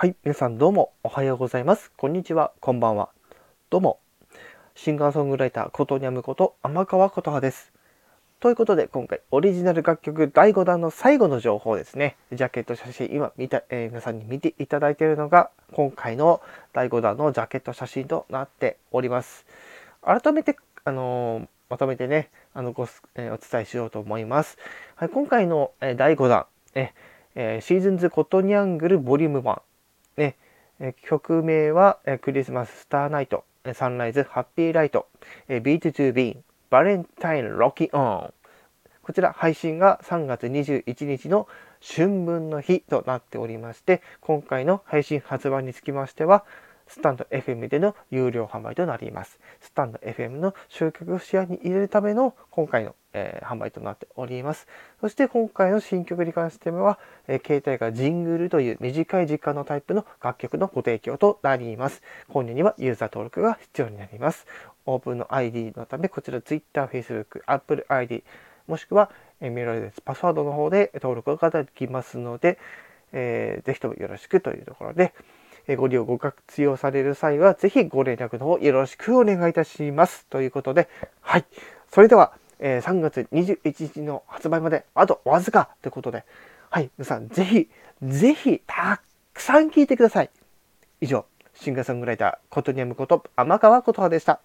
はい、皆さんどうもおはようございます。こんにちは、こんばんは。どうも、シンガーソングライターことにゃむこと天川琴葉です。ということで、今回オリジナル楽曲第5弾の最後の情報ですね。ジャケット写真、今見た、えー皆さんに見ていただいているのが、今回の第5弾のジャケット写真となっております。改めて、あのーまとめてね、あのご、えーお伝えしようと思います。はい、今回の、え第5弾、ええーシーズンズコトニャングルボリューム1、ねえ曲名は、えクリスマススターナイト、サンライズハッピーライト、えビートトゥービーン、バレンタインロキオン。こちら配信が3月21日の春分の日となっておりまして、今回の配信発売につきましては、スタンド FM での有料販売となります。スタンド FM の集客を視野に入れるための今回の、えー販売となっております。そして今回の新曲に関しては、えー携帯がジングルという短い時間のタイプの楽曲のご提供となります。購入にはユーザー登録が必要になります。オープンの ID のため、こちら Twitter、Facebook、Apple ID、もしくはえメールアドレス、パスワードの方で登録ができますので、えーぜひともよろしくというところで、ご利用、ご活用される際は、ぜひご連絡の方よろしくお願いいたします。ということで、はい。それでは、え3月21日の発売まであとわずかということで、はい。皆さん、ぜひ、ぜひ、たくさん聴いてください。以上、シンガーソングライター、ことにゃむこと、天川琴葉でした。